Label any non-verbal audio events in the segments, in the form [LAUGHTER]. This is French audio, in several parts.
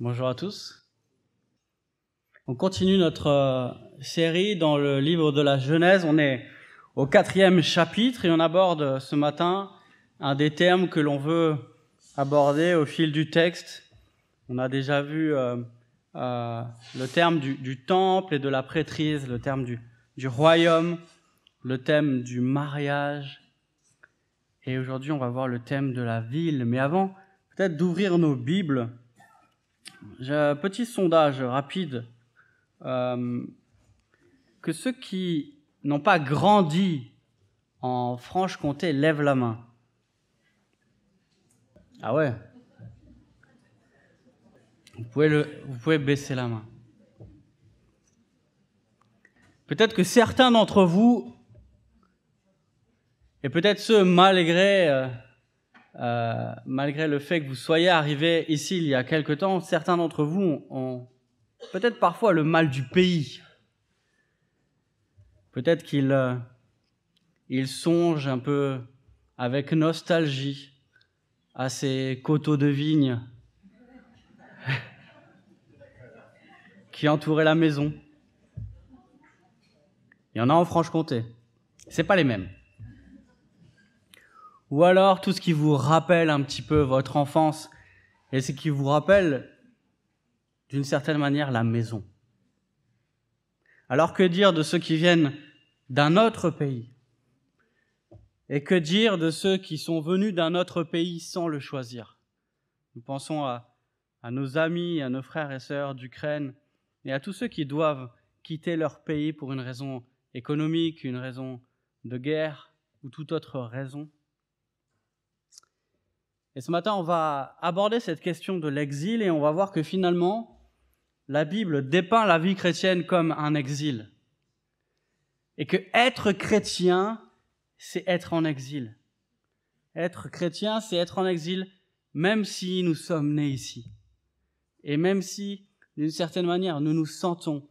Bonjour à tous. On continue notre euh, série dans le livre de la Genèse. On est au quatrième chapitre et on aborde ce matin un des termes que l'on veut aborder au fil du texte. On a déjà vu euh, euh, le terme du, temple et de la prêtrise, le terme du, royaume, le thème du mariage. Et aujourd'hui, on va voir le thème de la ville. Mais avant, peut-être d'ouvrir nos Bibles un petit sondage rapide. Euh, que ceux qui n'ont pas grandi en Franche-Comté lèvent la main. Ah ouais vous pouvez, le, vous pouvez baisser la main. Peut-être que certains d'entre vous, et peut-être ceux malgré euh, euh, malgré le fait que vous soyez arrivés ici il y a quelque temps, certains d'entre vous ont peut-être parfois le mal du pays. Peut-être qu'ils euh, songent un peu avec nostalgie à ces coteaux de vigne [LAUGHS] qui entouraient la maison. Il y en a en Franche-Comté. C'est pas les mêmes ou alors tout ce qui vous rappelle un petit peu votre enfance et ce qui vous rappelle d'une certaine manière la maison. Alors que dire de ceux qui viennent d'un autre pays? Et que dire de ceux qui sont venus d'un autre pays sans le choisir? Nous pensons à, nos amis, à nos frères et sœurs d'Ukraine et à tous ceux qui doivent quitter leur pays pour une raison économique, une raison de guerre ou toute autre raison. Et ce matin, on va aborder cette question de l'exil et on va voir que finalement, la Bible dépeint la vie chrétienne comme un exil. Et que être chrétien, c'est être en exil. Être chrétien, c'est être en exil même si nous sommes nés ici. Et même si, d'une certaine manière, nous nous sentons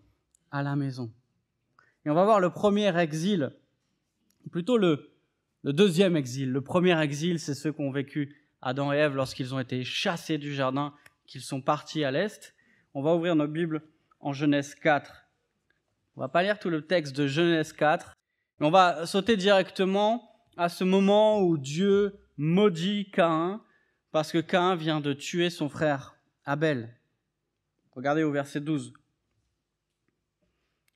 à la maison. Et on va voir le premier exil, plutôt le, deuxième exil. Le premier exil, c'est ceux qu'ont vécu Adam et Ève lorsqu'ils ont été chassés du jardin, qu'ils sont partis à l'est. On va ouvrir nos Bibles en Genèse 4. On va pas lire tout le texte de Genèse 4, mais on va sauter directement à ce moment où Dieu maudit Caïn parce que Caïn vient de tuer son frère Abel. Regardez au verset 12.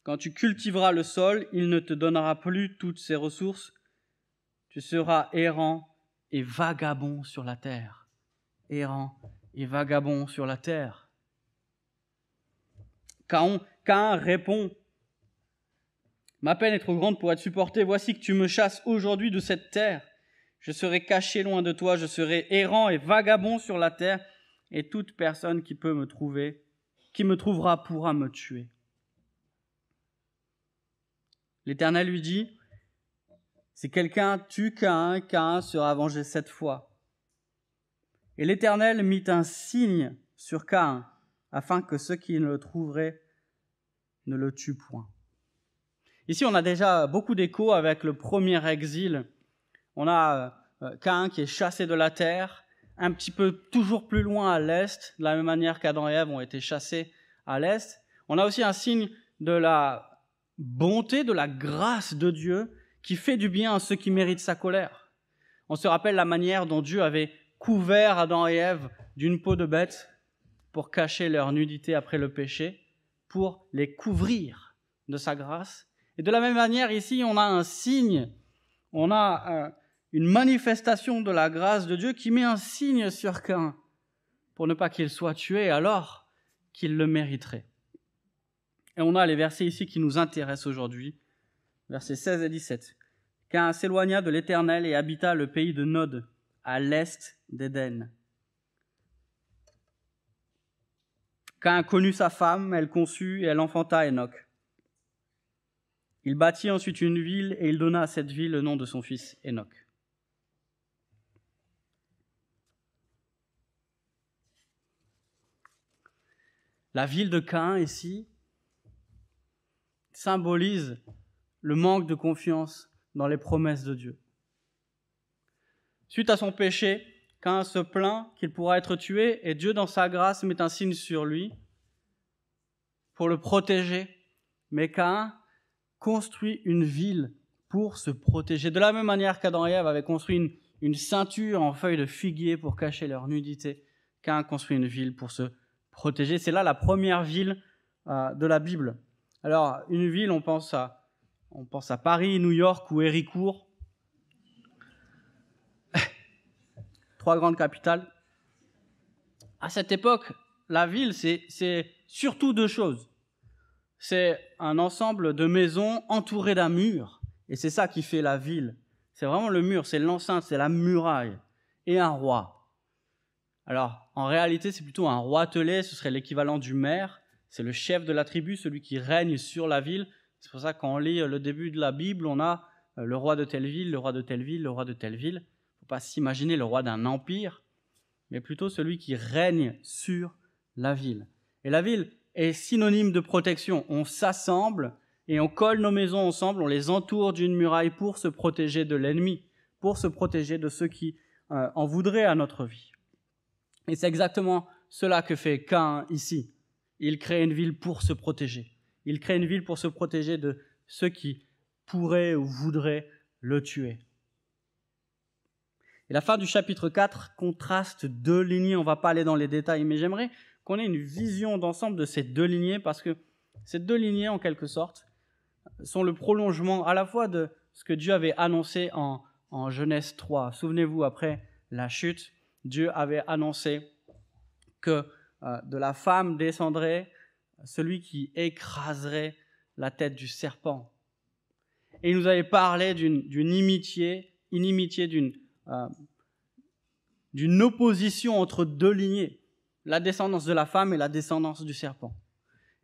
Quand tu cultiveras le sol, il ne te donnera plus toutes ses ressources. Tu seras errant et vagabond sur la terre. Errant et vagabond sur la terre. Cain, répond Ma peine est trop grande pour être supportée. Voici que tu me chasses aujourd'hui de cette terre. Je serai caché loin de toi, je serai errant et vagabond sur la terre, et toute personne qui peut me trouver, qui me trouvera, pourra me tuer. L'Éternel lui dit si quelqu'un tue Cain, Cain sera vengé sept fois. Et l'Éternel mit un signe sur Cain, afin que ceux qui ne le trouveraient ne le tuent point. Ici, on a déjà beaucoup d'échos avec le premier exil. On a euh, Cain qui est chassé de la terre, un petit peu toujours plus loin à l'est, de la même manière qu'Adam et Ève ont été chassés à l'est. On a aussi un signe de la bonté, de la grâce de Dieu qui fait du bien à ceux qui méritent sa colère. On se rappelle la manière dont Dieu avait couvert Adam et Ève d'une peau de bête pour cacher leur nudité après le péché, pour les couvrir de sa grâce. Et de la même manière, ici, on a un signe, on a euh, une manifestation de la grâce de Dieu qui met un signe sur Cain pour ne pas qu'il soit tué alors qu'il le mériterait. Et on a les versets ici qui nous intéressent aujourd'hui versets 16 et 17. Cain s'éloigna de l'Éternel et habita le pays de Nod, à l'est d'Éden. Cain connut sa femme, elle conçut et elle enfanta Enoch. Il bâtit ensuite une ville et il donna à cette ville le nom de son fils Enoch. La ville de Cain ici symbolise le manque de confiance dans les promesses de Dieu. Suite à son péché, Cain se plaint qu'il pourra être tué et Dieu, dans sa grâce, met un signe sur lui pour le protéger. Mais Cain construit une ville pour se protéger. De la même manière qu'Adam et Ève avaient construit une, une ceinture en feuilles de figuier pour cacher leur nudité, Cain construit une ville pour se protéger. C'est là la première ville euh, de la Bible. Alors, une ville, on pense à, on pense à Paris, New York ou Héricourt. [LAUGHS] Trois grandes capitales. À cette époque, la ville, c'est surtout deux choses. C'est un ensemble de maisons entourées d'un mur. Et c'est ça qui fait la ville. C'est vraiment le mur, c'est l'enceinte, c'est la muraille. Et un roi. Alors, en réalité, c'est plutôt un roi telé, ce serait l'équivalent du maire. C'est le chef de la tribu, celui qui règne sur la ville. C'est pour ça qu'on lit le début de la Bible, on a euh, le roi de telle ville, le roi de telle ville, le roi de telle ville. Il ne faut pas s'imaginer le roi d'un empire, mais plutôt celui qui règne sur la ville. Et la ville est synonyme de protection. On s'assemble et on colle nos maisons ensemble, on les entoure d'une muraille pour se protéger de l'ennemi, pour se protéger de ceux qui euh, en voudraient à notre vie. Et c'est exactement cela que fait Cain ici. Il crée une ville pour se protéger. Il crée une ville pour se protéger de ceux qui pourraient ou voudraient le tuer. Et la fin du chapitre 4 contraste deux lignées. On ne va pas aller dans les détails, mais j'aimerais qu'on ait une vision d'ensemble de ces deux lignées parce que ces deux lignées, en quelque sorte, sont le prolongement à la fois de ce que Dieu avait annoncé en, en Genèse 3. Souvenez-vous, après la chute, Dieu avait annoncé que euh, de la femme descendrait celui qui écraserait la tête du serpent. Et il nous avait parlé d'une inimitié, inimitié d'une euh, d'une opposition entre deux lignées, la descendance de la femme et la descendance du serpent.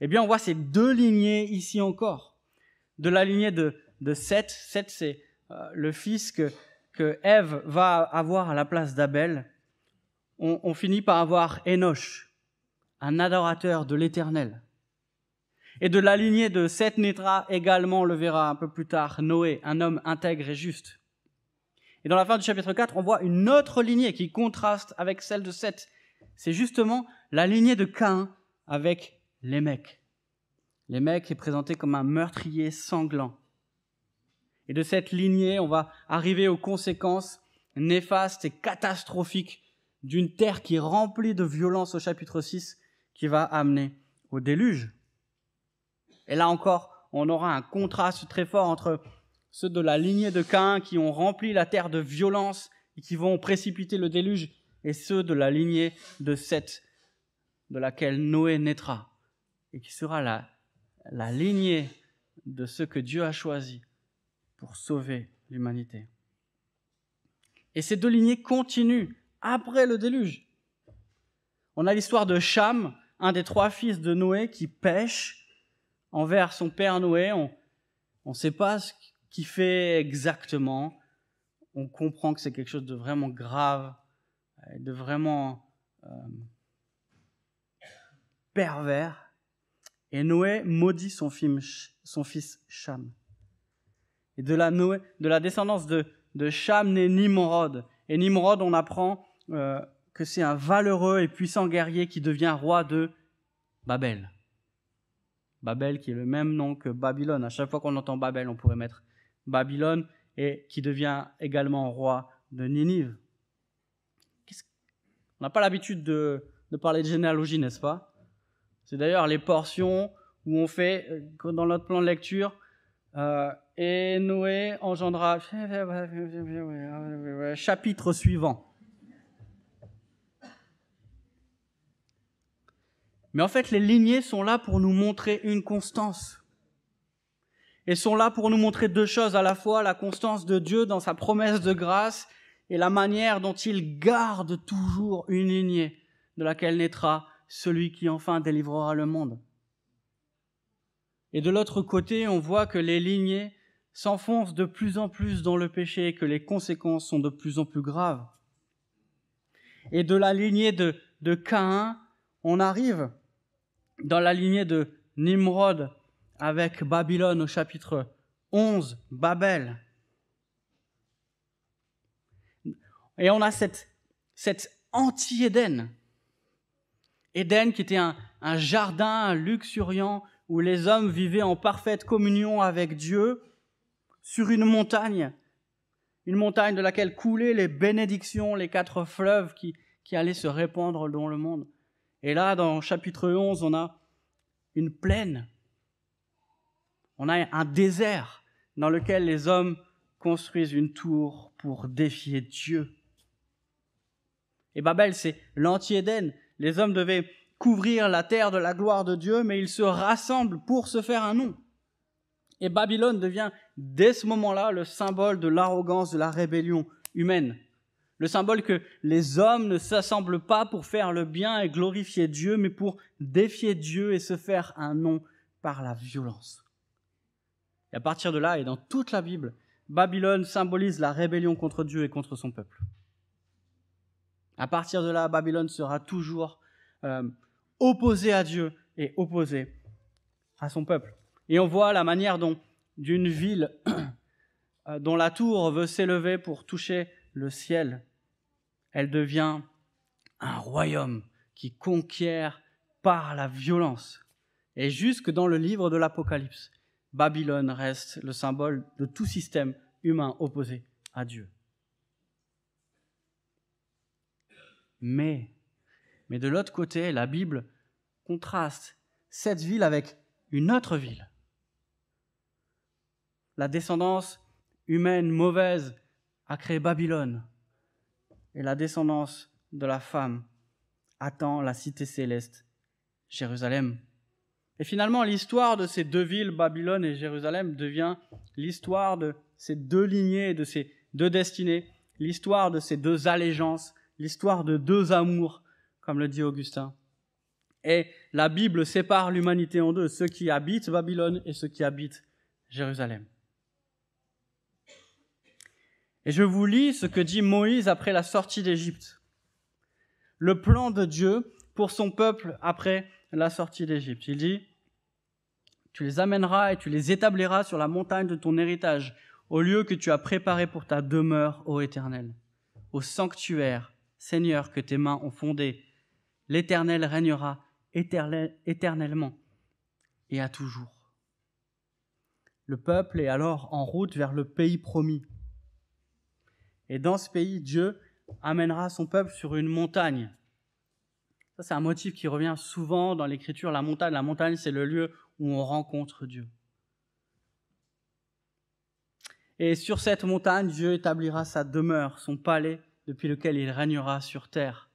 Eh bien, on voit ces deux lignées ici encore. De la lignée de, de Seth, Seth c'est euh, le fils que, que Ève va avoir à la place d'Abel, on, finit par avoir Enoch, un adorateur de l'Éternel. Et de la lignée de Seth naîtra également, on le verra un peu plus tard, Noé, un homme intègre et juste. Et dans la fin du chapitre 4, on voit une autre lignée qui contraste avec celle de Seth. C'est justement la lignée de Cain avec. Les mecs est présenté comme un meurtrier sanglant. Et de cette lignée, on va arriver aux conséquences néfastes et catastrophiques d'une terre qui est remplie de violence au chapitre 6 qui va amener au déluge. Et là encore, on aura un contraste très fort entre ceux de la lignée de Cain qui ont rempli la terre de violence et qui vont précipiter le déluge, et ceux de la lignée de Seth, de laquelle Noé naîtra, et qui sera la, la lignée de ceux que Dieu a choisis pour sauver l'humanité. Et ces deux lignées continuent après le déluge. On a l'histoire de Cham, un des trois fils de Noé, qui pêche envers son père Noé. On ne sait pas ce qu'il fait exactement. On comprend que c'est quelque chose de vraiment grave, de vraiment euh, pervers. Et Noé maudit son fils, son fils Cham. Et de la, Noé, de la descendance de, de Cham naît Nimrod. Et Nimrod, on apprend euh, que c'est un valeureux et puissant guerrier qui devient roi de Babel. Babel qui est le même nom que Babylone. À chaque fois qu'on entend Babel, on pourrait mettre Babylone et qui devient également roi de Ninive. On n'a pas l'habitude de, parler de généalogie, n'est-ce pas? C'est d'ailleurs les portions où on fait, euh, dans notre plan de lecture, euh, et Noé engendra [LAUGHS] chapitre suivant. Mais en fait, les lignées sont là pour nous montrer une constance. Et sont là pour nous montrer deux choses, à la fois la constance de Dieu dans sa promesse de grâce et la manière dont il garde toujours une lignée de laquelle naîtra celui qui enfin délivrera le monde. Et de l'autre côté, on voit que les lignées s'enfoncent de plus en plus dans le péché et que les conséquences sont de plus en plus graves. Et de la lignée de, de Caïn, on arrive dans la lignée de Nimrod avec Babylone au chapitre 11, Babel. Et on a cette, cet anti-Éden. Éden qui était un, jardin luxuriant où les hommes vivaient en parfaite communion avec Dieu sur une montagne, une montagne de laquelle coulaient les bénédictions, les quatre fleuves qui allaient se répandre dans le monde. Et là, dans chapitre 11, on a une plaine, on a un désert dans lequel les hommes construisent une tour pour défier Dieu. Et Babel, c'est l'anti-Éden. Les hommes devaient couvrir la terre de la gloire de Dieu, mais ils se rassemblent pour se faire un nom. Et Babylone devient dès ce moment-là le symbole de l'arrogance, de la rébellion humaine. Le symbole que les hommes ne s'assemblent pas pour faire le bien et glorifier Dieu, mais pour défier Dieu et se faire un nom par la violence. Et à partir de là, et dans toute la Bible, Babylone symbolise la rébellion contre Dieu et contre son peuple. À partir de là, Babylone sera toujours euh, opposée à Dieu et opposée à son peuple. Et on voit la manière dont d'une ville [CLEARS THROAT] euh, dont la tour veut s'élever pour toucher le ciel, elle devient un royaume qui conquiert par la violence. Et jusque dans le livre de l'Apocalypse, Babylone reste le symbole de tout système humain opposé à Dieu. Mais, mais de l'autre côté, la Bible contraste cette ville avec une autre ville. La descendance humaine mauvaise a créé Babylone et la descendance de la femme attend la cité céleste, Jérusalem. Et finalement, l'histoire de ces deux villes, Babylone et Jérusalem, devient l'histoire de ces deux lignées, de ces deux destinées, l'histoire de ces deux allégeances, l'histoire de deux amours, comme le dit Augustin. Et la Bible sépare l'humanité en deux, ceux qui habitent Babylone et ceux qui habitent Jérusalem. Et je vous lis ce que dit Moïse après la sortie d'Égypte. Le plan de Dieu pour son peuple après la sortie d'Égypte. Il dit, tu les amèneras et tu les établiras sur la montagne de ton héritage, au lieu que tu as préparé pour ta demeure, ô Éternel, au sanctuaire, Seigneur, que tes mains ont fondé. L'Éternel régnera éternellement et à toujours. Le peuple est alors en route vers le pays promis. Et dans ce pays, Dieu amènera son peuple sur une montagne. Ça, c'est un motif qui revient souvent dans l'écriture. La montagne, la montagne, c'est le lieu où on rencontre Dieu. Et sur cette montagne, Dieu établira sa demeure, son palais, depuis lequel il régnera sur terre.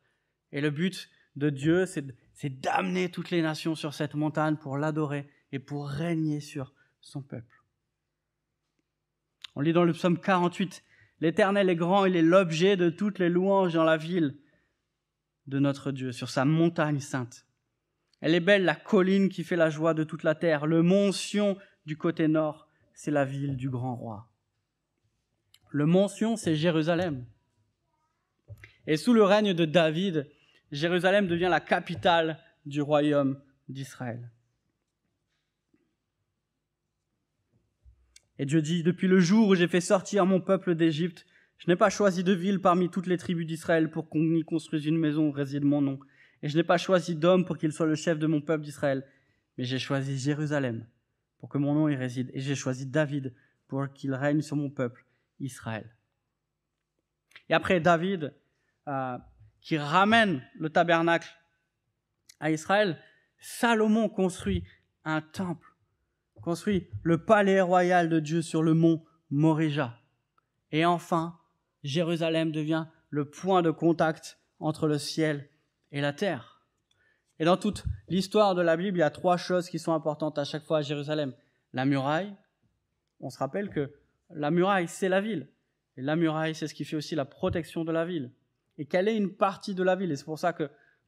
Et le but de Dieu, c'est d'amener toutes les nations sur cette montagne pour l'adorer et pour régner sur son peuple. On lit dans le psaume 48, L'Éternel est grand, il est l'objet de toutes les louanges dans la ville de notre Dieu, sur sa montagne sainte. Elle est belle, la colline qui fait la joie de toute la terre. Le mont du côté nord, c'est la ville du grand roi. Le mont c'est Jérusalem. Et sous le règne de David, Jérusalem devient la capitale du royaume d'Israël. Et Dieu dit, depuis le jour où j'ai fait sortir mon peuple d'Égypte, je n'ai pas choisi de ville parmi toutes les tribus d'Israël pour qu'on y construise une maison où réside mon nom. Et je n'ai pas choisi d'homme pour qu'il soit le chef de mon peuple d'Israël, mais j'ai choisi Jérusalem pour que mon nom y réside. Et j'ai choisi David pour qu'il règne sur mon peuple, Israël. Et après David, euh, qui ramène le tabernacle à Israël, Salomon construit un temple, construit le palais royal de Dieu sur le mont Morija. Et enfin, Jérusalem devient le point de contact entre le ciel et la terre. Et dans toute l'histoire de la Bible, il y a trois choses qui sont importantes à chaque fois à Jérusalem. La muraille, on se rappelle que la muraille, c'est la ville. Et la muraille, c'est ce qui fait aussi la protection de la ville. Et qu'elle est une partie de la ville. Et c'est pour ça que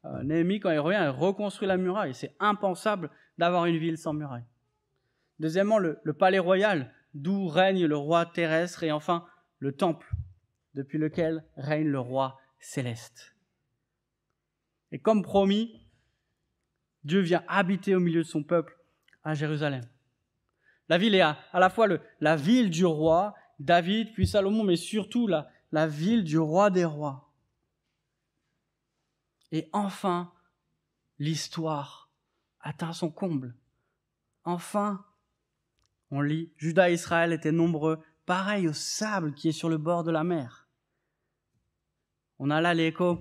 euh, Néhémie, quand il revient, il reconstruit la muraille. C'est impensable d'avoir une ville sans muraille. Deuxièmement, le, palais royal, d'où règne le roi terrestre. Et enfin, le temple, depuis lequel règne le roi céleste. Et comme promis, Dieu vient habiter au milieu de son peuple à Jérusalem. La ville est à, la fois la ville du roi, David, puis Salomon, mais surtout la ville du roi des rois. Et enfin, l'histoire atteint son comble. Enfin, on lit, Judas et Israël étaient nombreux, pareil au sable qui est sur le bord de la mer. On a là l'écho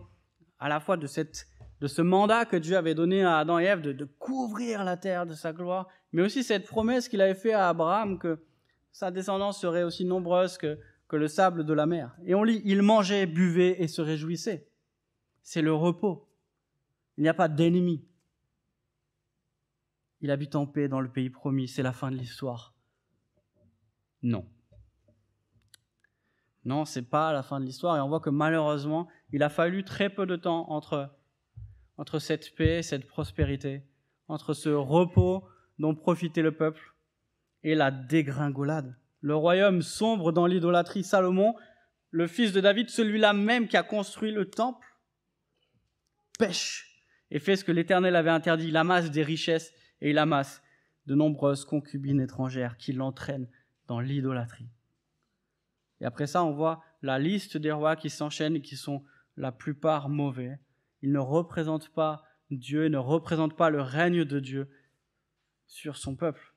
à la fois de, ce mandat que Dieu avait donné à Adam et Ève de, couvrir la terre de sa gloire, mais aussi cette promesse qu'il avait faite à Abraham que sa descendance serait aussi nombreuse que, que le sable de la mer. Et on lit, il mangeait, buvait et se réjouissait. C'est le repos. Il n'y a pas d'ennemi. Il habite en paix dans le pays promis. C'est la fin de l'histoire. Non. Non, c'est pas la fin de l'histoire. Et on voit que malheureusement, il a fallu très peu de temps entre, entre cette paix, cette prospérité, entre ce repos dont profitait le peuple et la dégringolade. Le royaume sombre dans l'idolâtrie. Salomon, le fils de David, celui-là même qui a construit le temple, pêche et fait ce que l'Éternel avait interdit. Il amasse des richesses et il amasse de nombreuses concubines étrangères qui l'entraînent dans l'idolâtrie. Et après ça, on voit la liste des rois qui s'enchaînent et qui sont la plupart mauvais. Ils ne représentent pas Dieu, ne représentent pas le règne de Dieu sur son peuple.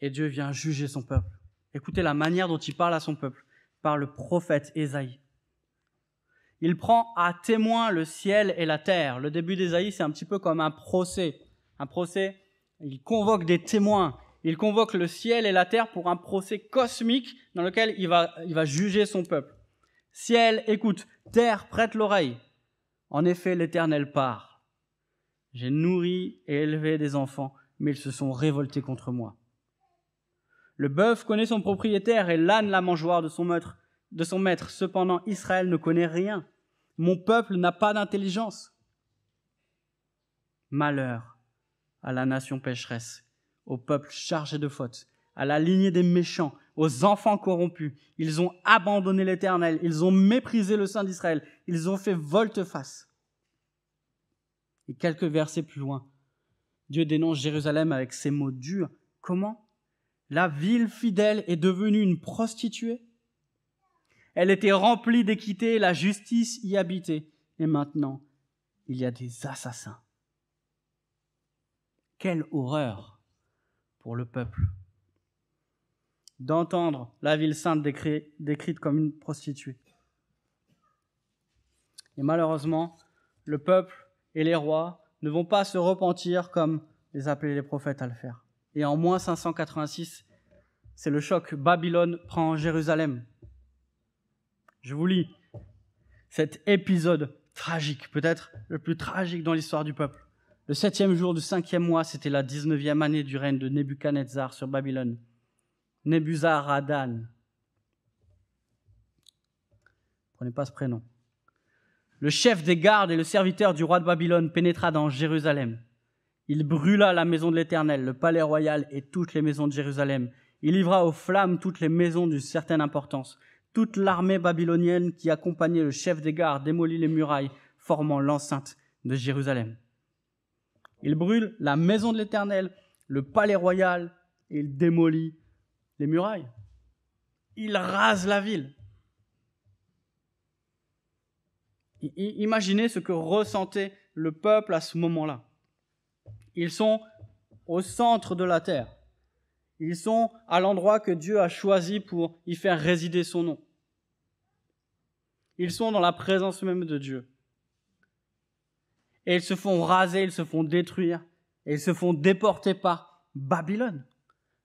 Et Dieu vient juger son peuple. Écoutez la manière dont il parle à son peuple par le prophète Ésaïe. Il prend à témoin le ciel et la terre. Le début d'Ésaïe, c'est un petit peu comme un procès. Un procès, il convoque des témoins. Il convoque le ciel et la terre pour un procès cosmique dans lequel il va, juger son peuple. Ciel, écoute. Terre, prête l'oreille. En effet, l'Éternel part. J'ai nourri et élevé des enfants, mais ils se sont révoltés contre moi. Le bœuf connaît son propriétaire et l'âne la mangeoire de son maître. Cependant, Israël ne connaît rien. Mon peuple n'a pas d'intelligence. Malheur à la nation pécheresse, au peuple chargé de fautes, à la lignée des méchants, aux enfants corrompus. Ils ont abandonné l'Éternel, ils ont méprisé le Saint d'Israël, ils ont fait volte-face. Et quelques versets plus loin, Dieu dénonce Jérusalem avec ces mots durs. Comment? La ville fidèle est devenue une prostituée? Elle était remplie d'équité, la justice y habitait. Et maintenant, il y a des assassins. Quelle horreur pour le peuple d'entendre la ville sainte décrite comme une prostituée. Et malheureusement, le peuple et les rois ne vont pas se repentir comme les appelaient les prophètes à le faire. Et en moins 586, c'est le choc. Babylone prend Jérusalem. Je vous lis cet épisode tragique, peut-être le plus tragique dans l'histoire du peuple. Le septième jour du cinquième mois, c'était la dix-neuvième année du règne de Nebuchadnezzar sur Babylone. Nebuzaradan. Prenez pas ce prénom. Le chef des gardes et le serviteur du roi de Babylone pénétra dans Jérusalem. Il brûla la maison de l'Éternel, le palais royal et toutes les maisons de Jérusalem. Il livra aux flammes toutes les maisons d'une certaine importance. Toute l'armée babylonienne qui accompagnait le chef des gardes démolit les murailles, formant l'enceinte de Jérusalem. Il brûle la maison de l'Éternel, le palais royal, il démolit les murailles. Il rase la ville. Imaginez ce que ressentait le peuple à ce moment-là. Ils sont au centre de la terre. Ils sont à l'endroit que Dieu a choisi pour y faire résider son nom. Ils sont dans la présence même de Dieu. Et ils se font raser, ils se font détruire, et ils se font déporter par Babylone.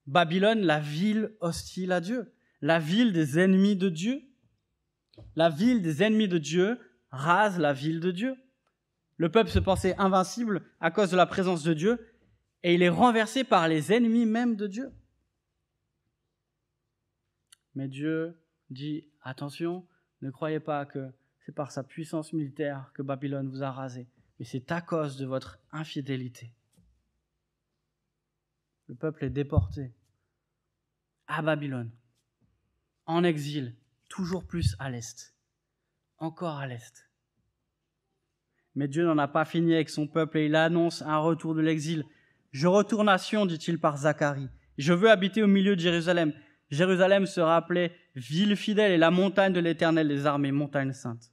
Babylone, la ville hostile à Dieu, la ville des ennemis de Dieu. La ville des ennemis de Dieu rase la ville de Dieu. Le peuple se pensait invincible à cause de la présence de Dieu, et il est renversé par les ennemis même de Dieu. Mais Dieu dit, attention, ne croyez pas que c'est par sa puissance militaire que Babylone vous a rasé, mais c'est à cause de votre infidélité. Le peuple est déporté à Babylone, en exil, toujours plus à l'est, encore à l'est. Mais Dieu n'en a pas fini avec son peuple et il annonce un retour de l'exil. Je retourne nation, dit-il par Zacharie. Je veux habiter au milieu de Jérusalem. Jérusalem sera appelée ville fidèle et la montagne de l'Éternel des armées, montagne sainte.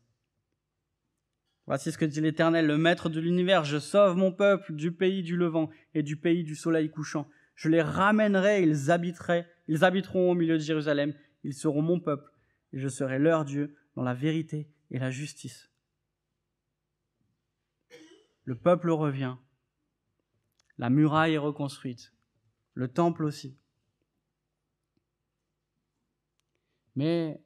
Voici ce que dit l'Éternel, le Maître de l'univers. Je sauve mon peuple du pays du levant et du pays du soleil couchant. Je les ramènerai, ils habiteraient, ils habiteront au milieu de Jérusalem. Ils seront mon peuple et je serai leur Dieu dans la vérité et la justice. Le peuple revient. La muraille est reconstruite. Le temple aussi. Mais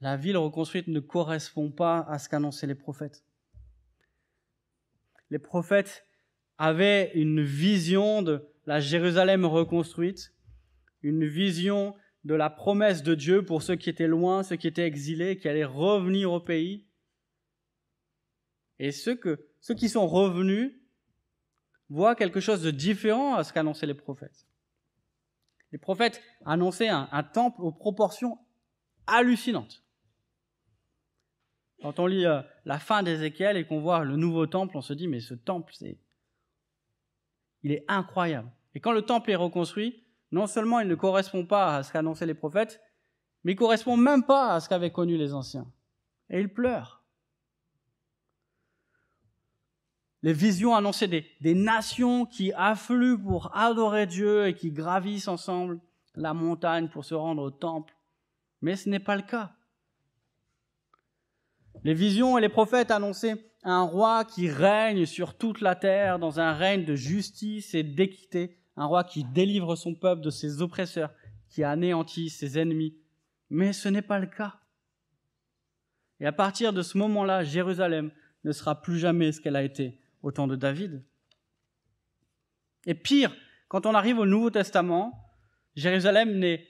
la ville reconstruite ne correspond pas à ce qu'annonçaient les prophètes. Les prophètes avaient une vision de la Jérusalem reconstruite, une vision de la promesse de Dieu pour ceux qui étaient loin, ceux qui étaient exilés, qui allaient revenir au pays. Et ceux, qui sont revenus voient quelque chose de différent à ce qu'annonçaient les prophètes. Les prophètes annonçaient un, temple aux proportions hallucinantes. Quand on lit euh, la fin d'Ézéchiel et qu'on voit le nouveau temple, on se dit, mais ce temple, c'est, il est incroyable. Et quand le temple est reconstruit, non seulement il ne correspond pas à ce qu'annonçaient les prophètes, mais il correspond même pas à ce qu'avaient connu les anciens. Et ils pleurent. Les visions annonçaient des nations qui affluent pour adorer Dieu et qui gravissent ensemble la montagne pour se rendre au temple. Mais ce n'est pas le cas. Les visions et les prophètes annonçaient un roi qui règne sur toute la terre dans un règne de justice et d'équité, un roi qui délivre son peuple de ses oppresseurs, qui anéantit ses ennemis. Mais ce n'est pas le cas. Et à partir de ce moment-là, Jérusalem ne sera plus jamais ce qu'elle a été au temps de David. Et pire, quand on arrive au Nouveau Testament, Jérusalem n'est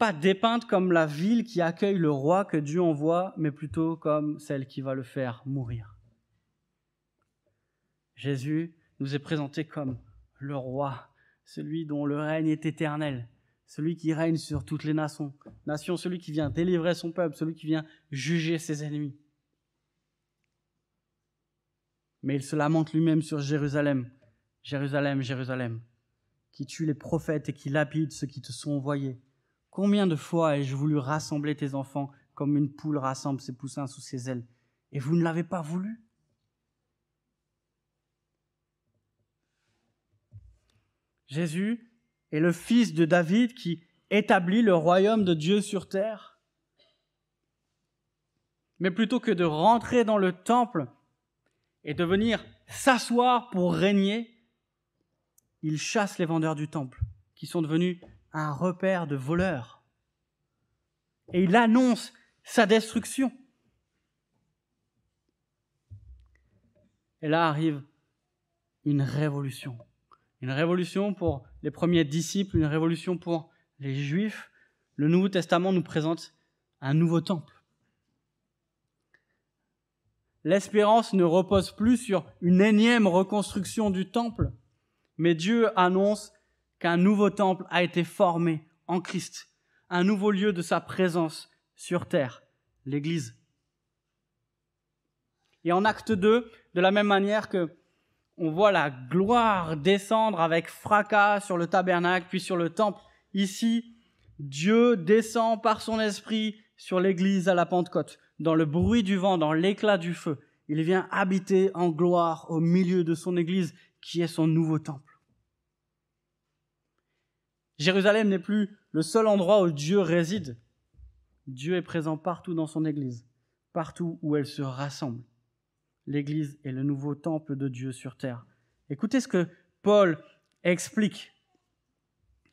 pas dépeinte comme la ville qui accueille le roi que Dieu envoie, mais plutôt comme celle qui va le faire mourir. Jésus nous est présenté comme le roi, celui dont le règne est éternel, celui qui règne sur toutes les nations, nations, celui qui vient délivrer son peuple, celui qui vient juger ses ennemis mais il se lamente lui-même sur Jérusalem. Jérusalem, Jérusalem, qui tue les prophètes et qui lapide ceux qui te sont envoyés. Combien de fois ai-je voulu rassembler tes enfants comme une poule rassemble ses poussins sous ses ailes, et vous ne l'avez pas voulu? Jésus est le fils de David qui établit le royaume de Dieu sur terre. Mais plutôt que de rentrer dans le temple et de venir s'asseoir pour régner, il chasse les vendeurs du temple, qui sont devenus un repère de voleurs. Et il annonce sa destruction. Et là arrive une révolution. Une révolution pour les premiers disciples, une révolution pour les Juifs. Le Nouveau Testament nous présente un nouveau temple l'espérance ne repose plus sur une énième reconstruction du temple, mais Dieu annonce qu'un nouveau temple a été formé en Christ, un nouveau lieu de sa présence sur terre, l'Église. Et en acte 2, de la même manière que on voit la gloire descendre avec fracas sur le tabernacle puis sur le temple, ici, Dieu descend par son esprit sur l'Église à la Pentecôte dans le bruit du vent, dans l'éclat du feu. Il vient habiter en gloire au milieu de son Église qui est son nouveau temple. Jérusalem n'est plus le seul endroit où Dieu réside. Dieu est présent partout dans son Église, partout où elle se rassemble. L'Église est le nouveau temple de Dieu sur terre. Écoutez ce que Paul explique.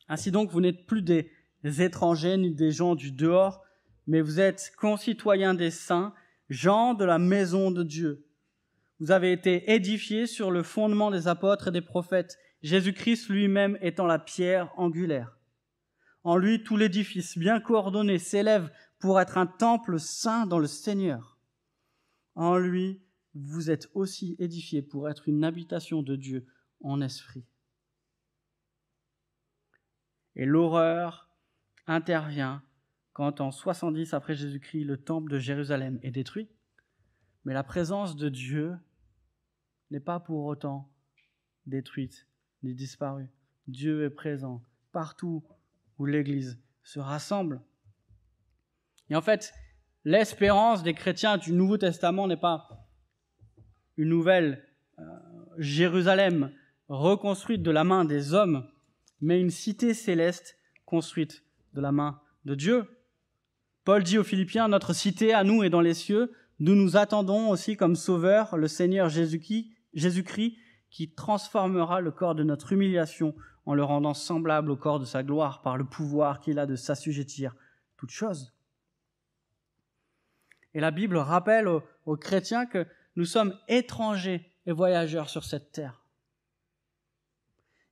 Ainsi donc, vous n'êtes plus des étrangers ni des gens du dehors, mais vous êtes concitoyens des saints, gens de la maison de Dieu. Vous avez été édifiés sur le fondement des apôtres et des prophètes, Jésus-Christ lui-même étant la pierre angulaire. En lui, tout l'édifice bien coordonné s'élève pour être un temple saint dans le Seigneur. En lui, vous êtes aussi édifiés pour être une habitation de Dieu en esprit. Et l'horreur intervient quand en 70 après Jésus-Christ, le temple de Jérusalem est détruit. Mais la présence de Dieu n'est pas pour autant détruite ni disparue. Dieu est présent partout où l'Église se rassemble. Et en fait, l'espérance des chrétiens du Nouveau Testament n'est pas une nouvelle euh, Jérusalem reconstruite de la main des hommes, mais une cité céleste construite de la main de Dieu. Paul dit aux Philippiens, notre cité à nous est dans les cieux, nous nous attendons aussi comme sauveur le Seigneur Jésus-Christ qui transformera le corps de notre humiliation en le rendant semblable au corps de sa gloire par le pouvoir qu'il a de s'assujettir toutes choses. Et la Bible rappelle aux, chrétiens que nous sommes étrangers et voyageurs sur cette terre.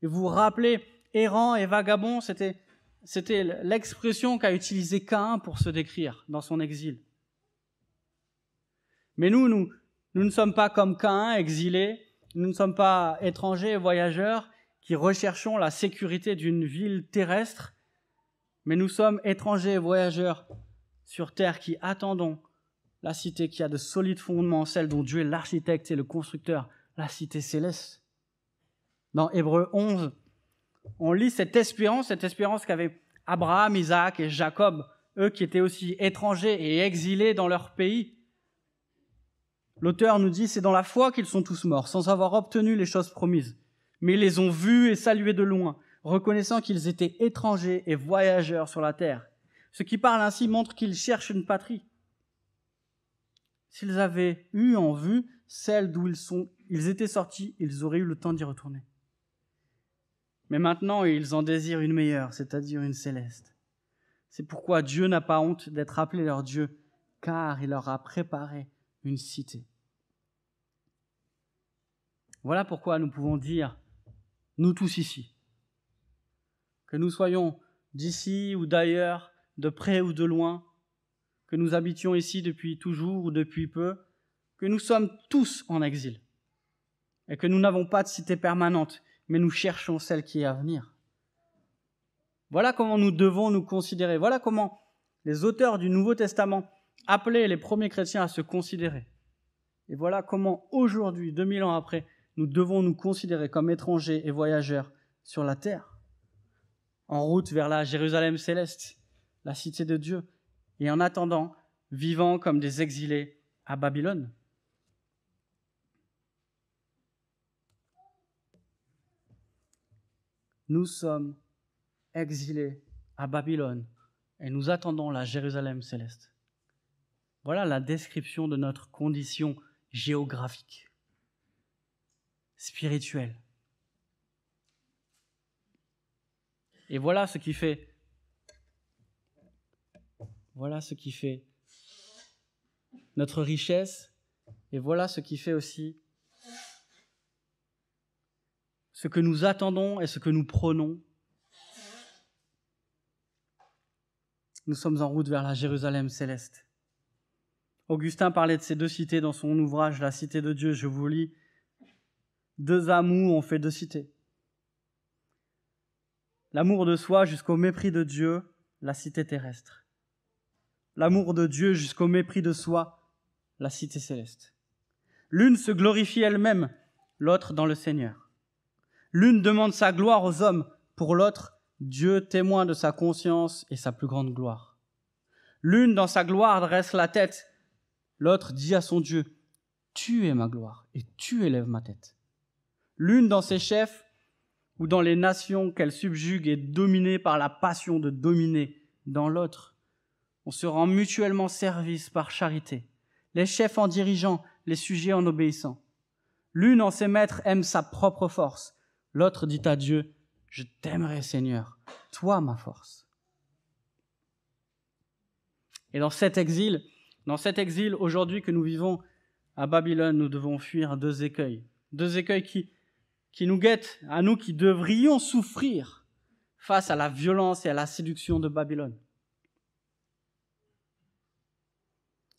Et vous vous rappelez, errant et vagabond, c'était, c'était l'expression qu'a utilisée Cain pour se décrire dans son exil. Mais nous, nous, nous ne sommes pas comme Cain, exilés, nous ne sommes pas étrangers et voyageurs qui recherchons la sécurité d'une ville terrestre, mais nous sommes étrangers et voyageurs sur terre qui attendons la cité qui a de solides fondements, celle dont Dieu est l'architecte et le constructeur, la cité céleste. Dans Hébreu 11, on lit cette espérance, cette espérance qu'avaient Abraham, Isaac et Jacob, eux qui étaient aussi étrangers et exilés dans leur pays. L'auteur nous dit, c'est dans la foi qu'ils sont tous morts, sans avoir obtenu les choses promises. Mais ils les ont vus et salués de loin, reconnaissant qu'ils étaient étrangers et voyageurs sur la terre. Ce qui parle ainsi montre qu'ils cherchent une patrie s'ils avaient eu en vue celle d'où ils étaient sortis, ils auraient eu le temps d'y retourner. Mais maintenant, ils en désirent une meilleure, c'est-à-dire une céleste. C'est pourquoi Dieu n'a pas honte d'être appelé leur Dieu, car il leur a préparé une cité. Voilà pourquoi nous pouvons dire, nous tous ici, que nous soyons d'ici ou d'ailleurs, de près ou de loin, que nous habitions ici depuis toujours ou depuis peu, que nous sommes tous en exil et que nous n'avons pas de cité permanente, mais nous cherchons celle qui est à venir. Voilà comment nous devons nous considérer. Voilà comment les auteurs du Nouveau Testament appelaient les premiers chrétiens à se considérer. Et voilà comment aujourd'hui, 2000 ans après, nous devons nous considérer comme étrangers et voyageurs sur la terre, en route vers la Jérusalem céleste, la cité de Dieu, et en attendant, vivant comme des exilés à Babylone. Nous sommes exilés à Babylone et nous attendons la Jérusalem céleste. Voilà la description de notre condition géographique, spirituelle. Et voilà ce qui fait notre richesse et voilà ce qui fait aussi ce que nous attendons et ce que nous prenons. Nous sommes en route vers la Jérusalem céleste. Augustin parlait de ces deux cités dans son ouvrage La cité de Dieu. Je vous lis. Deux amours ont fait deux cités. L'amour de soi jusqu'au mépris de Dieu, la cité terrestre l'amour de Dieu jusqu'au mépris de soi, la cité céleste. L'une se glorifie elle-même, l'autre dans le Seigneur. L'une demande sa gloire aux hommes, pour l'autre, Dieu témoin de sa conscience et sa plus grande gloire. L'une dans sa gloire dresse la tête, l'autre dit à son Dieu, Tu es ma gloire et tu élèves ma tête. L'une dans ses chefs ou dans les nations qu'elle subjugue est dominée par la passion de dominer dans l'autre on se rend mutuellement service par charité, les chefs en dirigeant, les sujets en obéissant. L'une en ses maîtres aime sa propre force, l'autre dit à Dieu, Je t'aimerai Seigneur, toi ma force. Et dans cet exil, dans cet exil aujourd'hui que nous vivons à Babylone, nous devons fuir deux écueils. Deux écueils qui, nous guettent, à nous qui devrions souffrir face à la violence et à la séduction de Babylone.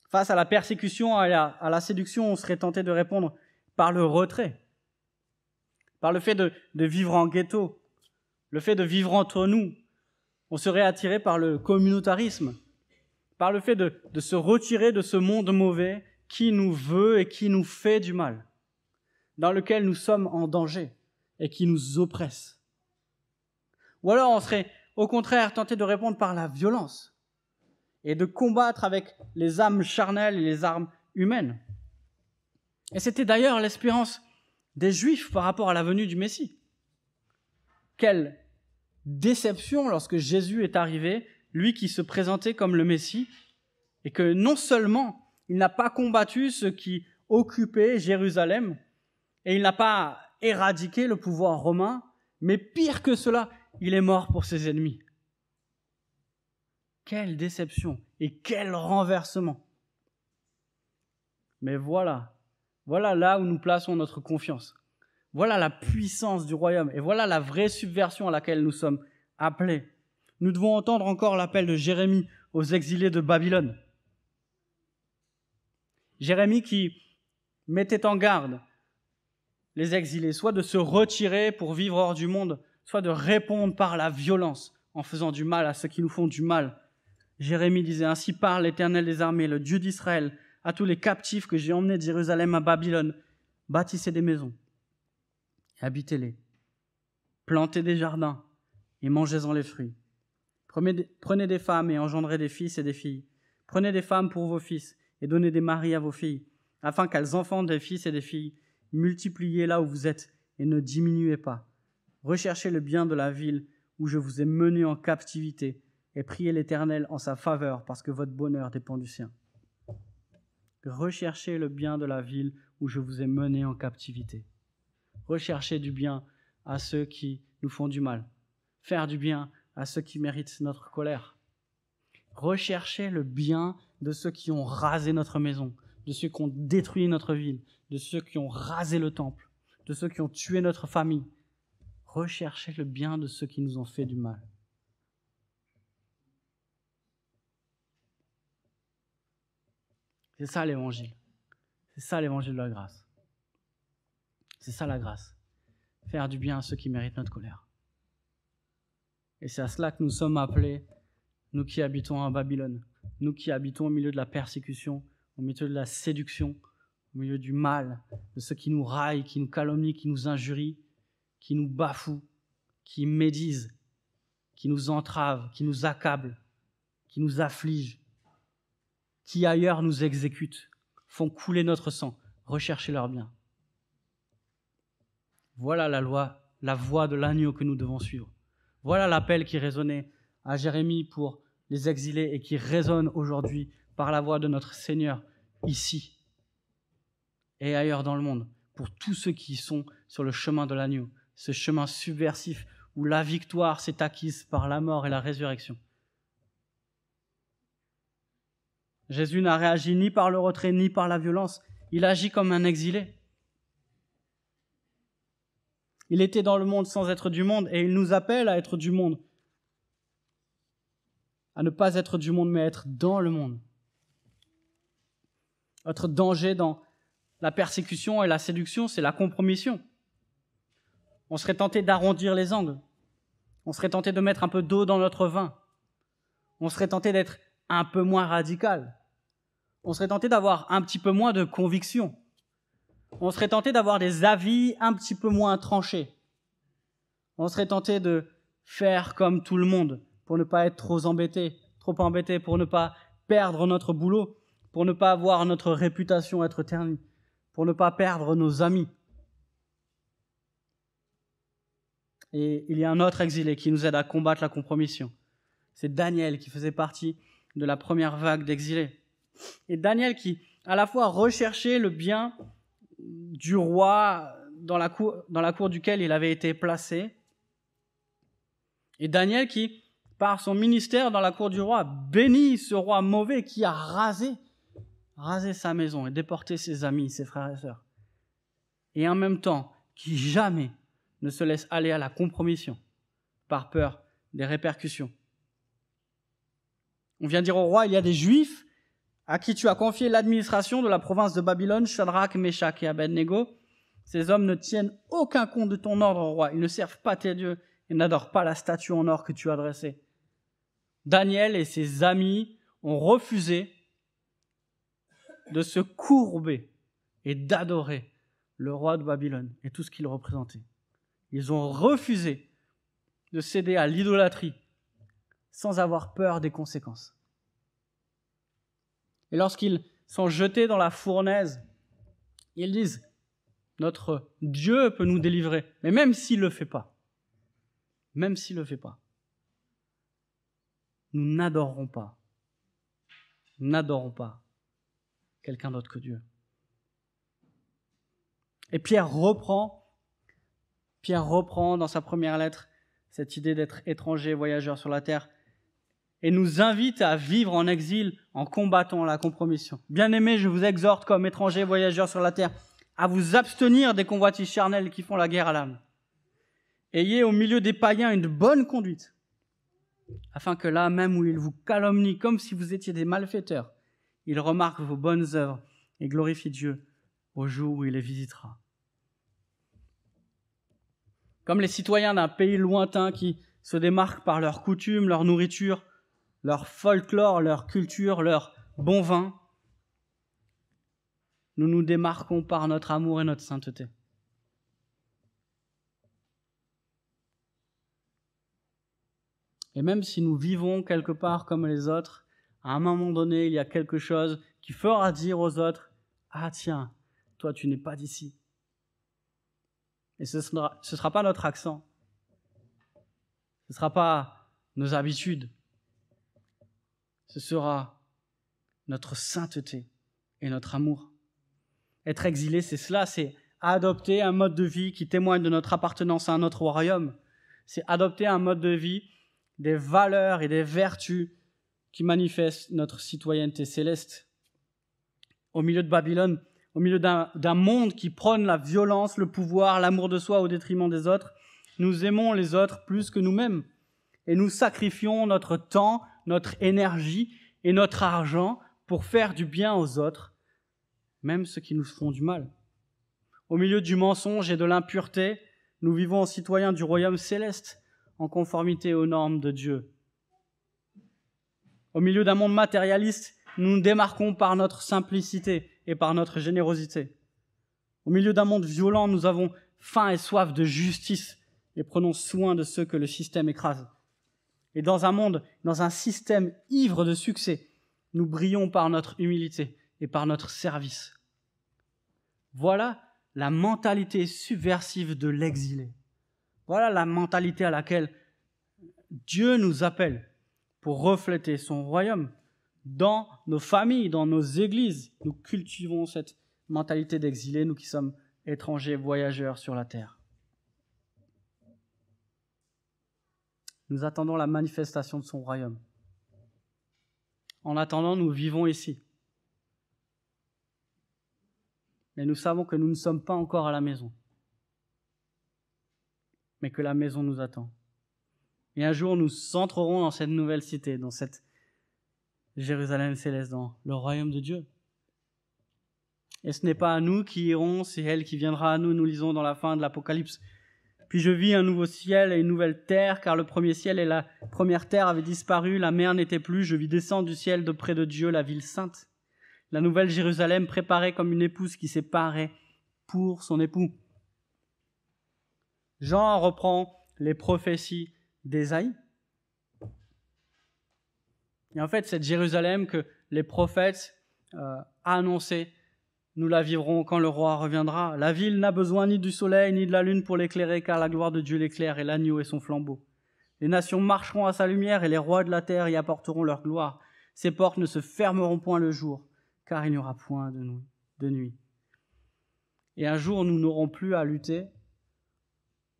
Face à la persécution, à la, séduction, on serait tenté de répondre par le retrait, par le fait de, vivre en ghetto, le fait de vivre entre nous. On serait attiré par le communautarisme, par le fait de, se retirer de ce monde mauvais qui nous veut et qui nous fait du mal, dans lequel nous sommes en danger et qui nous oppresse. Ou alors on serait, au contraire tenté de répondre par la violence et de combattre avec les âmes charnelles et les armes humaines. Et c'était d'ailleurs l'espérance des Juifs par rapport à la venue du Messie. Quelle déception lorsque Jésus est arrivé, lui qui se présentait comme le Messie, et que non seulement il n'a pas combattu ceux qui occupaient Jérusalem, et il n'a pas éradiqué le pouvoir romain, mais pire que cela, il est mort pour ses ennemis. Quelle déception et quel renversement. Mais voilà, voilà là où nous plaçons notre confiance. Voilà la puissance du royaume et voilà la vraie subversion à laquelle nous sommes appelés. Nous devons entendre encore l'appel de Jérémie aux exilés de Babylone. Jérémie qui mettait en garde les exilés, soit de se retirer pour vivre hors du monde, soit de répondre par la violence en faisant du mal à ceux qui nous font du mal. Jérémie disait, Ainsi parle l'Éternel des armées, le Dieu d'Israël, à tous les captifs que j'ai emmenés de Jérusalem à Babylone. Bâtissez des maisons et habitez-les. Plantez des jardins et mangez-en les fruits. Prenez des femmes et engendrez des fils et des filles. Prenez des femmes pour vos fils et donnez des maris à vos filles, afin qu'elles enfantent des fils et des filles. Multipliez là où vous êtes et ne diminuez pas. Recherchez le bien de la ville où je vous ai mené en captivité et priez l'Éternel en sa faveur parce que votre bonheur dépend du sien. Recherchez le bien de la ville où je vous ai mené en captivité. Recherchez du bien à ceux qui nous font du mal. Faire du bien à ceux qui méritent notre colère. Recherchez le bien de ceux qui ont rasé notre maison, de ceux qui ont détruit notre ville, de ceux qui ont rasé le temple, de ceux qui ont tué notre famille, rechercher le bien de ceux qui nous ont fait du mal. C'est ça l'évangile. C'est ça l'évangile de la grâce. C'est ça la grâce. Faire du bien à ceux qui méritent notre colère. Et c'est à cela que nous sommes appelés, nous qui habitons à Babylone, nous qui habitons au milieu de la persécution, au milieu de la séduction, au milieu du mal, de ceux qui nous raillent, qui nous calomnient, qui nous injurient, qui nous bafouent, qui médisent, qui nous entravent, qui nous accablent, qui nous affligent, qui ailleurs nous exécutent, font couler notre sang, rechercher leur bien. Voilà la loi, la voie de l'agneau que nous devons suivre. Voilà l'appel qui résonnait à Jérémie pour les exilés et qui résonne aujourd'hui par la voix de notre Seigneur ici et ailleurs dans le monde pour tous ceux qui sont sur le chemin de l'agneau ce chemin subversif où la victoire s'est acquise par la mort et la résurrection. Jésus n'a réagi ni par le retrait ni par la violence, il agit comme un exilé. Il était dans le monde sans être du monde et il nous appelle à être du monde, à ne pas être du monde mais être dans le monde. Notre danger dans la persécution et la séduction, c'est la compromission. On serait tenté d'arrondir les angles. On serait tenté de mettre un peu d'eau dans notre vin. On serait tenté d'être un peu moins radical. On serait tenté d'avoir un petit peu moins de conviction. On serait tenté d'avoir des avis un petit peu moins tranchés. On serait tenté de faire comme tout le monde pour ne pas être trop embêté, trop embêté, pour ne pas perdre notre boulot, pour ne pas avoir notre réputation être ternie, pour ne pas perdre nos amis, Et il y a un autre exilé qui nous aide à combattre la compromission. C'est Daniel qui faisait partie de la première vague d'exilés. Et Daniel qui, à la fois, recherchait le bien du roi dans la cour, dans la cour duquel il avait été placé. Et Daniel qui, par son ministère dans la cour du roi, bénit ce roi mauvais qui a rasé, rasé sa maison et déporté ses amis, ses frères et sœurs. Et en même temps, qui jamais ne se laisse aller à la compromission par peur des répercussions. On vient dire au roi, il y a des juifs à qui tu as confié l'administration de la province de Babylone, Shadrach, Meshach et Abednego. Ces hommes ne tiennent aucun compte de ton ordre, roi. Ils ne servent pas tes dieux et n'adorent pas la statue en or que tu as dressée. Daniel et ses amis ont refusé de se courber et d'adorer le roi de Babylone et tout ce qu'il représentait. Ils ont refusé de céder à l'idolâtrie sans avoir peur des conséquences. Et lorsqu'ils sont jetés dans la fournaise, ils disent, notre Dieu peut nous délivrer, mais même s'il ne le fait pas, même s'il ne le fait pas, nous n'adorerons pas, n'adorons pas quelqu'un d'autre que Dieu. Et Pierre reprend, Pierre reprend dans sa première lettre cette idée d'être étranger, voyageur sur la terre, et nous invite à vivre en exil en combattant la compromission. Bien-aimés, je vous exhorte comme étrangers, voyageurs sur la terre, à vous abstenir des convoitises charnelles qui font la guerre à l'âme. Ayez au milieu des païens une bonne conduite, afin que là même où ils vous calomnient comme si vous étiez des malfaiteurs, ils remarquent vos bonnes œuvres et glorifient Dieu au jour où il les visitera. Comme les citoyens d'un pays lointain qui se démarquent par leurs coutumes, leur nourriture, leur folklore, leur culture, leur bon vin, nous nous démarquons par notre amour et notre sainteté. Et même si nous vivons quelque part comme les autres, à un moment donné, il y a quelque chose qui fera dire aux autres, ah tiens, toi tu n'es pas d'ici. Et ce ne sera, pas notre accent, ce ne sera pas nos habitudes, ce sera notre sainteté et notre amour. Être exilé, c'est cela, c'est adopter un mode de vie qui témoigne de notre appartenance à un autre royaume. C'est adopter un mode de vie des valeurs et des vertus qui manifestent notre citoyenneté céleste. Au milieu de Babylone, au milieu d'un monde qui prône la violence, le pouvoir, l'amour de soi au détriment des autres, nous aimons les autres plus que nous-mêmes. Et nous sacrifions notre temps, notre énergie et notre argent pour faire du bien aux autres, même ceux qui nous font du mal. Au milieu du mensonge et de l'impureté, nous vivons en citoyens du royaume céleste en conformité aux normes de Dieu. Au milieu d'un monde matérialiste, nous nous démarquons par notre simplicité et par notre générosité. Au milieu d'un monde violent, nous avons faim et soif de justice et prenons soin de ceux que le système écrase. Et dans un monde, dans un système ivre de succès, nous brillons par notre humilité et par notre service. Voilà la mentalité subversive de l'exilé. Voilà la mentalité à laquelle Dieu nous appelle pour refléter son royaume. Dans nos familles, dans nos églises, nous cultivons cette mentalité d'exilé, nous qui sommes étrangers, voyageurs sur la terre. Nous attendons la manifestation de son royaume. En attendant, nous vivons ici. Mais nous savons que nous ne sommes pas encore à la maison mais que la maison nous attend. Et un jour, nous entrerons dans cette nouvelle cité, dans cette Jérusalem céleste, dans le royaume de Dieu. Et ce n'est pas à nous qui irons, c'est elle qui viendra à nous, nous lisons dans la fin de l'Apocalypse. Puis je vis un nouveau ciel et une nouvelle terre, car le premier ciel et la première terre avaient disparu, la mer n'était plus, je vis descendre du ciel de près de Dieu la ville sainte, la nouvelle Jérusalem préparée comme une épouse qui parée pour son époux. Jean reprend les prophéties d'Ésaïe. Et en fait, cette Jérusalem que les prophètes euh, annoncé, nous la vivrons quand le roi reviendra. La ville n'a besoin ni du soleil ni de la lune pour l'éclairer, car la gloire de Dieu l'éclaire et l'agneau est son flambeau. Les nations marcheront à sa lumière et les rois de la terre y apporteront leur gloire. Ses portes ne se fermeront point le jour, car il n'y aura point de nuit. Et un jour, nous n'aurons plus à lutter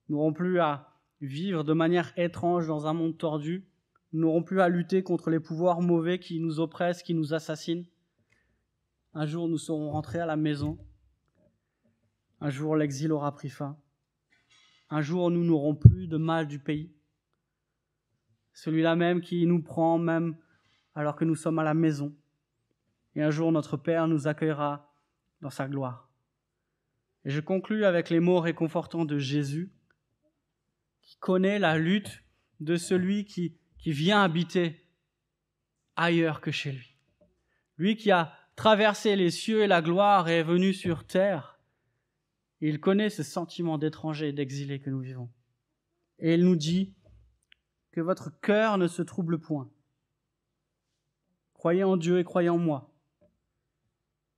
nous n'aurons plus à vivre de manière étrange dans un monde tordu. Nous n'aurons plus à lutter contre les pouvoirs mauvais qui nous oppressent, qui nous assassinent. Un jour, nous serons rentrés à la maison. Un jour, l'exil aura pris fin. Un jour, nous n'aurons plus de mal du pays. Celui-là même qui nous prend même alors que nous sommes à la maison. Et un jour, notre Père nous accueillera dans sa gloire. Et je conclus avec les mots réconfortants de Jésus qui connaît la lutte de celui qui, qui vient habiter ailleurs que chez lui. Lui qui a traversé les cieux et la gloire et est venu sur terre, il connaît ce sentiment d'étranger et d'exilé que nous vivons. Et il nous dit que votre cœur ne se trouble point. Croyez en Dieu et croyez en moi.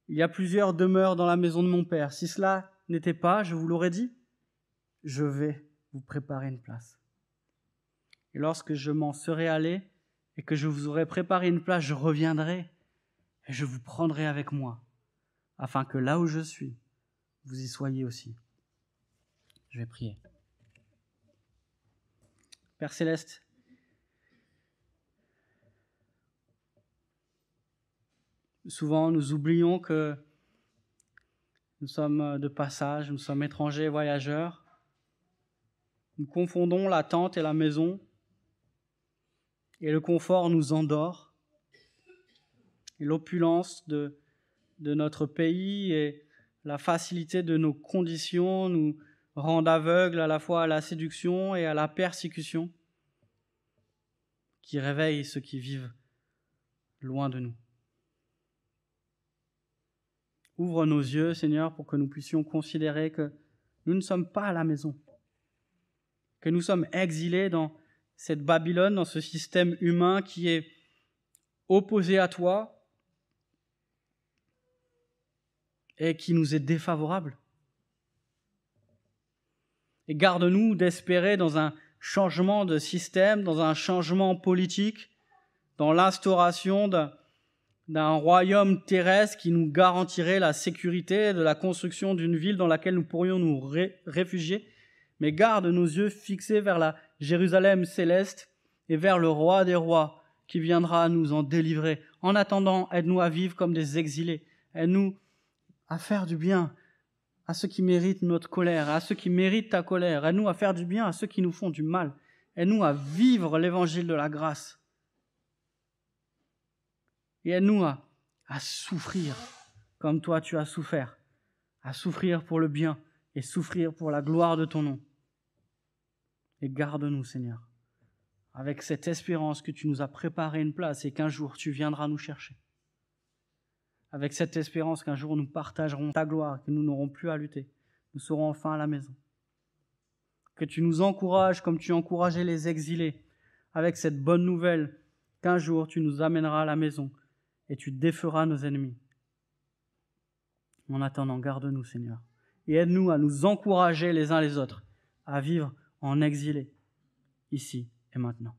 Il y a plusieurs demeures dans la maison de mon Père. Si cela n'était pas, je vous l'aurais dit, je vais vous préparer une place. Et lorsque je m'en serai allé et que je vous aurai préparé une place, je reviendrai et je vous prendrai avec moi, afin que là où je suis, vous y soyez aussi. Je vais prier. Père céleste, souvent nous oublions que nous sommes de passage, nous sommes étrangers, voyageurs. Nous confondons la tente et la maison, et le confort nous endort, l'opulence de, de notre pays et la facilité de nos conditions nous rendent aveugles à la fois à la séduction et à la persécution qui réveillent ceux qui vivent loin de nous. Ouvre nos yeux, Seigneur, pour que nous puissions considérer que nous ne sommes pas à la maison, que nous sommes exilés dans cette Babylone, dans ce système humain qui est opposé à toi et qui nous est défavorable. Et garde-nous d'espérer dans un changement de système, dans un changement politique, dans l'instauration d'un royaume terrestre qui nous garantirait la sécurité de la construction d'une ville dans laquelle nous pourrions nous réfugier, mais garde nos yeux fixés vers la Jérusalem céleste et vers le roi des rois qui viendra nous en délivrer. En attendant, aide-nous à vivre comme des exilés, aide-nous à faire du bien à ceux qui méritent notre colère, à ceux qui méritent ta colère, aide-nous à faire du bien à ceux qui nous font du mal, aide-nous à vivre l'évangile de la grâce et aide-nous à, souffrir comme toi tu as souffert, à souffrir pour le bien et souffrir pour la gloire de ton nom. Et garde-nous, Seigneur, avec cette espérance que tu nous as préparé une place et qu'un jour tu viendras nous chercher. Avec cette espérance qu'un jour nous partagerons ta gloire, que nous n'aurons plus à lutter, nous serons enfin à la maison. Que tu nous encourages comme tu encourageais les exilés, avec cette bonne nouvelle qu'un jour tu nous amèneras à la maison et tu déferas nos ennemis. En attendant, garde-nous, Seigneur, et aide-nous à nous encourager les uns les autres à vivre en exilé, ici et maintenant.